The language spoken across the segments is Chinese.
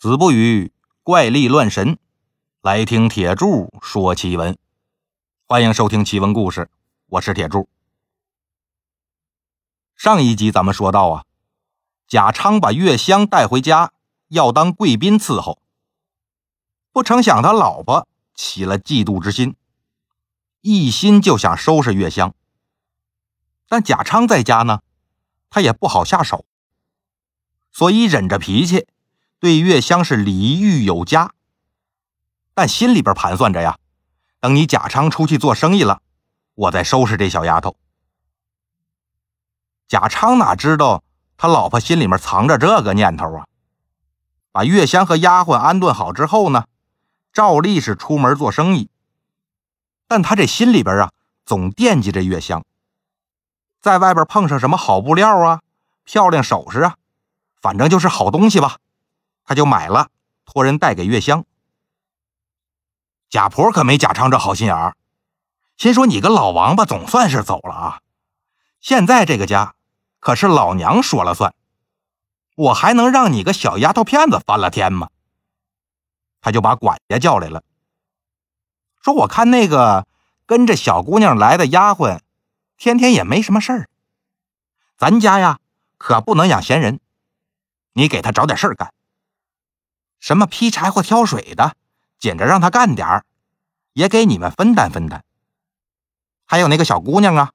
子不语怪力乱神，来听铁柱说奇闻。欢迎收听奇闻故事，我是铁柱。上一集咱们说到啊，贾昌把月香带回家，要当贵宾伺候。不成想他老婆起了嫉妒之心，一心就想收拾月香。但贾昌在家呢，他也不好下手，所以忍着脾气。对月香是礼遇有加，但心里边盘算着呀，等你贾昌出去做生意了，我再收拾这小丫头。贾昌哪知道他老婆心里面藏着这个念头啊？把月香和丫鬟安顿好之后呢，照例是出门做生意，但他这心里边啊，总惦记着月香，在外边碰上什么好布料啊、漂亮首饰啊，反正就是好东西吧。他就买了，托人带给月香。贾婆可没贾昌这好心眼儿，心说你个老王八总算是走了啊！现在这个家可是老娘说了算，我还能让你个小丫头片子翻了天吗？他就把管家叫来了，说：“我看那个跟着小姑娘来的丫鬟，天天也没什么事儿，咱家呀可不能养闲人，你给她找点事儿干。”什么劈柴火、挑水的，紧着让他干点儿，也给你们分担分担。还有那个小姑娘啊，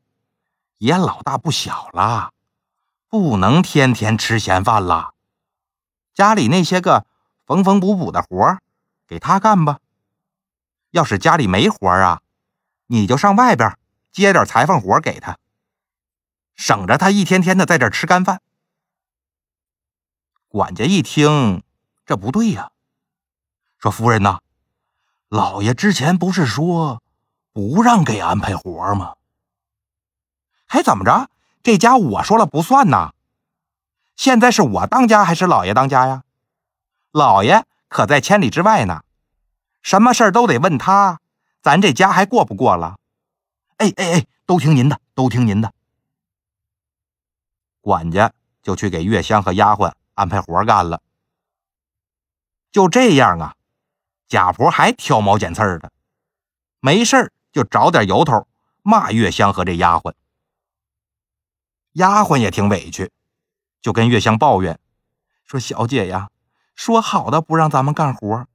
也老大不小了，不能天天吃闲饭了。家里那些个缝缝补补的活给她干吧。要是家里没活啊，你就上外边接点裁缝活给她，省着她一天天的在这吃干饭。管家一听。这不对呀！说夫人呐，老爷之前不是说不让给安排活吗？还怎么着？这家我说了不算呐！现在是我当家还是老爷当家呀？老爷可在千里之外呢，什么事儿都得问他，咱这家还过不过了？哎哎哎，都听您的，都听您的。管家就去给月香和丫鬟安排活干了。就这样啊，贾婆还挑毛拣刺儿的，没事就找点由头骂月香和这丫鬟。丫鬟也挺委屈，就跟月香抱怨说：“小姐呀，说好的不让咱们干活，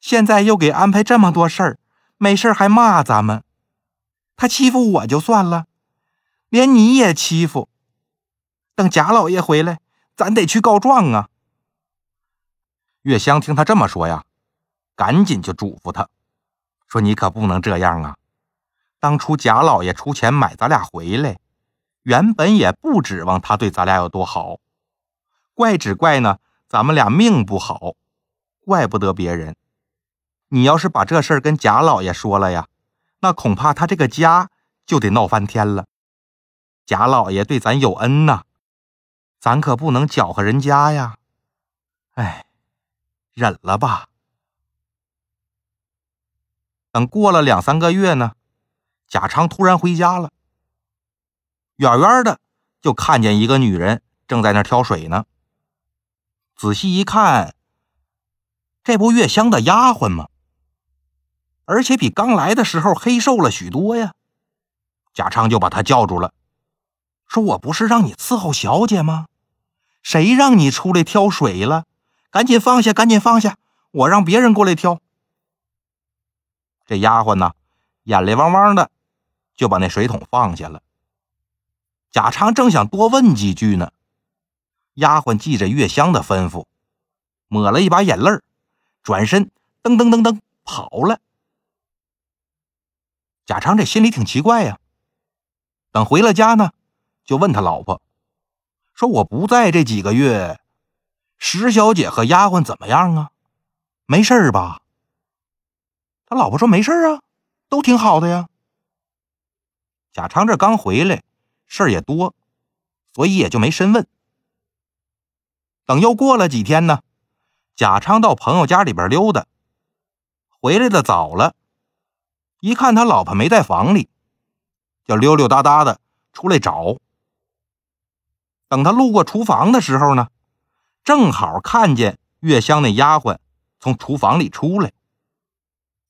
现在又给安排这么多事儿，没事还骂咱们。他欺负我就算了，连你也欺负。等贾老爷回来，咱得去告状啊。”月香听他这么说呀，赶紧就嘱咐他，说：“你可不能这样啊！当初贾老爷出钱买咱俩回来，原本也不指望他对咱俩有多好，怪只怪呢，咱们俩命不好，怪不得别人。你要是把这事儿跟贾老爷说了呀，那恐怕他这个家就得闹翻天了。贾老爷对咱有恩呐，咱可不能搅和人家呀！哎。”忍了吧。等过了两三个月呢，贾昌突然回家了。远远的就看见一个女人正在那挑水呢。仔细一看，这不月香的丫鬟吗？而且比刚来的时候黑瘦了许多呀。贾昌就把她叫住了，说：“我不是让你伺候小姐吗？谁让你出来挑水了？”赶紧放下，赶紧放下！我让别人过来挑。这丫鬟呢，眼泪汪汪的，就把那水桶放下了。贾昌正想多问几句呢，丫鬟记着月香的吩咐，抹了一把眼泪转身噔噔噔噔跑了。贾昌这心里挺奇怪呀。等回了家呢，就问他老婆说：“我不在这几个月。”石小姐和丫鬟怎么样啊？没事吧？他老婆说没事啊，都挺好的呀。贾昌这刚回来，事儿也多，所以也就没深问。等又过了几天呢，贾昌到朋友家里边溜达，回来的早了，一看他老婆没在房里，就溜溜达达的出来找。等他路过厨房的时候呢。正好看见月香那丫鬟从厨房里出来，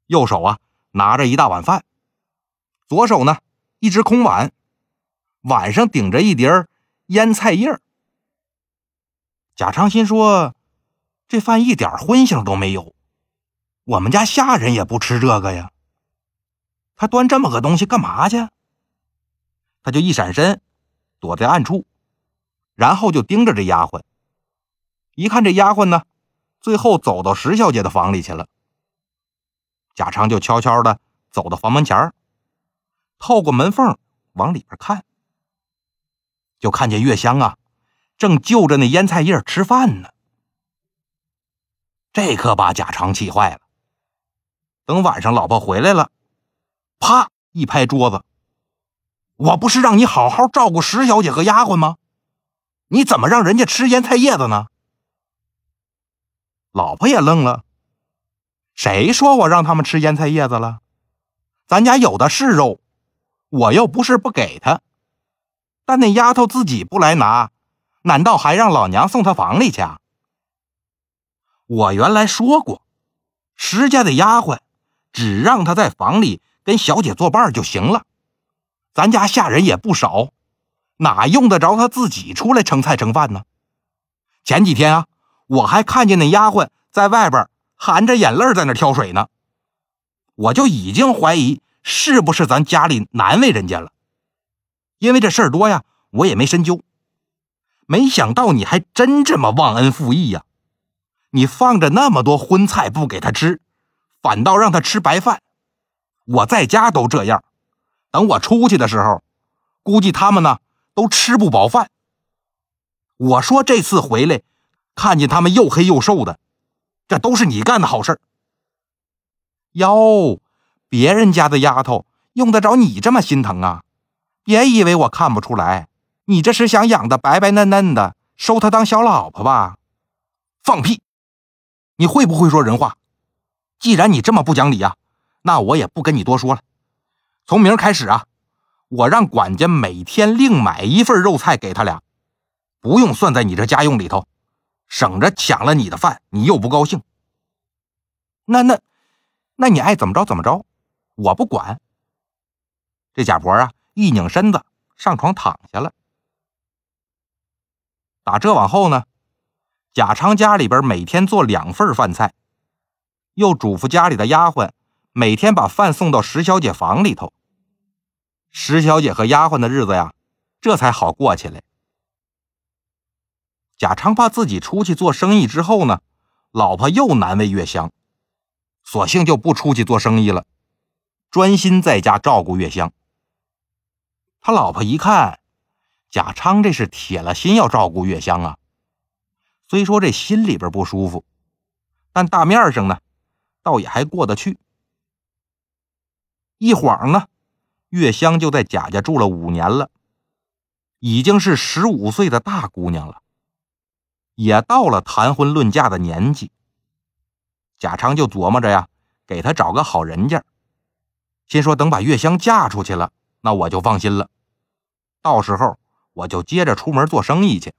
右手啊拿着一大碗饭，左手呢一只空碗，碗上顶着一碟腌菜叶贾昌心说：“这饭一点荤腥都没有，我们家下人也不吃这个呀。他端这么个东西干嘛去？”他就一闪身，躲在暗处，然后就盯着这丫鬟。一看这丫鬟呢，最后走到石小姐的房里去了。贾昌就悄悄的走到房门前透过门缝往里边看，就看见月香啊。正就着那腌菜叶吃饭呢，这可把贾长气坏了。等晚上老婆回来了，啪一拍桌子：“我不是让你好好照顾石小姐和丫鬟吗？你怎么让人家吃腌菜叶子呢？”老婆也愣了：“谁说我让他们吃腌菜叶子了？咱家有的是肉，我又不是不给他。但那丫头自己不来拿。”难道还让老娘送他房里去？啊？我原来说过，石家的丫鬟只让她在房里跟小姐作伴就行了。咱家下人也不少，哪用得着她自己出来盛菜盛饭呢？前几天啊，我还看见那丫鬟在外边含着眼泪在那挑水呢，我就已经怀疑是不是咱家里难为人家了。因为这事儿多呀，我也没深究。没想到你还真这么忘恩负义呀！你放着那么多荤菜不给他吃，反倒让他吃白饭。我在家都这样，等我出去的时候，估计他们呢都吃不饱饭。我说这次回来，看见他们又黑又瘦的，这都是你干的好事哟，别人家的丫头用得着你这么心疼啊？别以为我看不出来。你这是想养的白白嫩嫩的，收她当小老婆吧？放屁！你会不会说人话？既然你这么不讲理啊，那我也不跟你多说了。从明儿开始啊，我让管家每天另买一份肉菜给他俩，不用算在你这家用里头，省着抢了你的饭，你又不高兴。那那，那你爱怎么着怎么着，我不管。这贾婆啊，一拧身子上床躺下了。打这往后呢，贾昌家里边每天做两份饭菜，又嘱咐家里的丫鬟每天把饭送到石小姐房里头。石小姐和丫鬟的日子呀，这才好过起来。贾昌怕自己出去做生意之后呢，老婆又难为月香，索性就不出去做生意了，专心在家照顾月香。他老婆一看。贾昌这是铁了心要照顾月香啊，虽说这心里边不舒服，但大面上呢，倒也还过得去。一晃呢，月香就在贾家住了五年了，已经是十五岁的大姑娘了，也到了谈婚论嫁的年纪。贾昌就琢磨着呀，给她找个好人家，心说等把月香嫁出去了，那我就放心了，到时候。我就接着出门做生意去。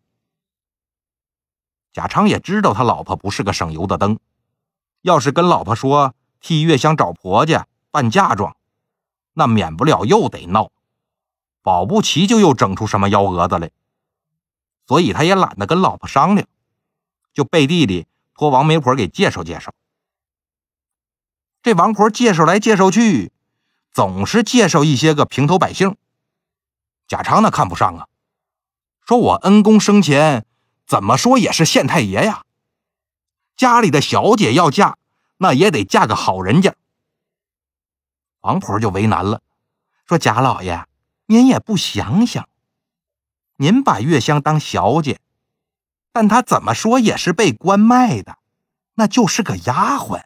贾昌也知道他老婆不是个省油的灯，要是跟老婆说替月香找婆家办嫁妆，那免不了又得闹，保不齐就又整出什么幺蛾子来。所以他也懒得跟老婆商量，就背地里托王媒婆给介绍介绍。这王婆介绍来介绍去，总是介绍一些个平头百姓。贾昌那看不上啊。说我恩公生前怎么说也是县太爷呀，家里的小姐要嫁，那也得嫁个好人家。王婆就为难了，说贾老爷，您也不想想，您把月香当小姐，但她怎么说也是被官卖的，那就是个丫鬟。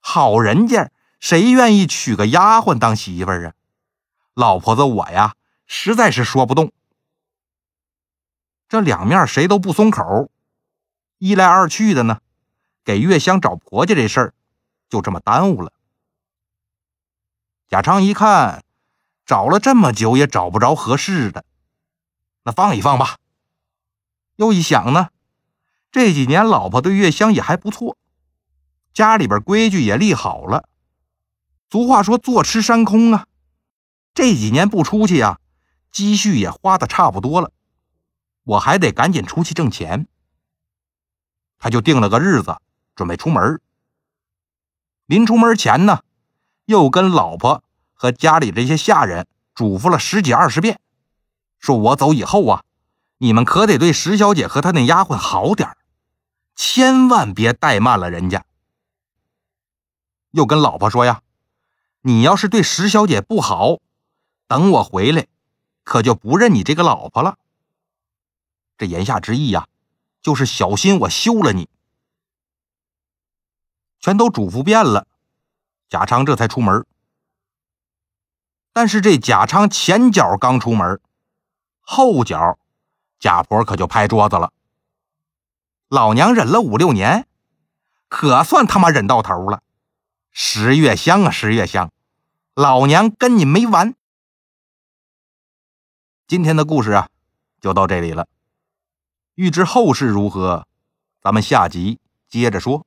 好人家谁愿意娶个丫鬟当媳妇儿啊？老婆子我呀，实在是说不动。这两面谁都不松口，一来二去的呢，给月香找婆家这事儿就这么耽误了。贾昌一看，找了这么久也找不着合适的，那放一放吧。又一想呢，这几年老婆对月香也还不错，家里边规矩也立好了。俗话说坐吃山空啊，这几年不出去呀，积蓄也花的差不多了，我还得赶紧出去挣钱。他就定了个日子，准备出门。临出门前呢，又跟老婆和家里这些下人嘱咐了十几二十遍，说我走以后啊，你们可得对石小姐和她那丫鬟好点千万别怠慢了人家。又跟老婆说呀，你要是对石小姐不好，等我回来，可就不认你这个老婆了。这言下之意呀。就是小心我休了你，全都嘱咐遍了，贾昌这才出门。但是这贾昌前脚刚出门，后脚贾婆可就拍桌子了。老娘忍了五六年，可算他妈忍到头了。十月香啊，十月香，老娘跟你没完。今天的故事啊，就到这里了。欲知后事如何，咱们下集接着说。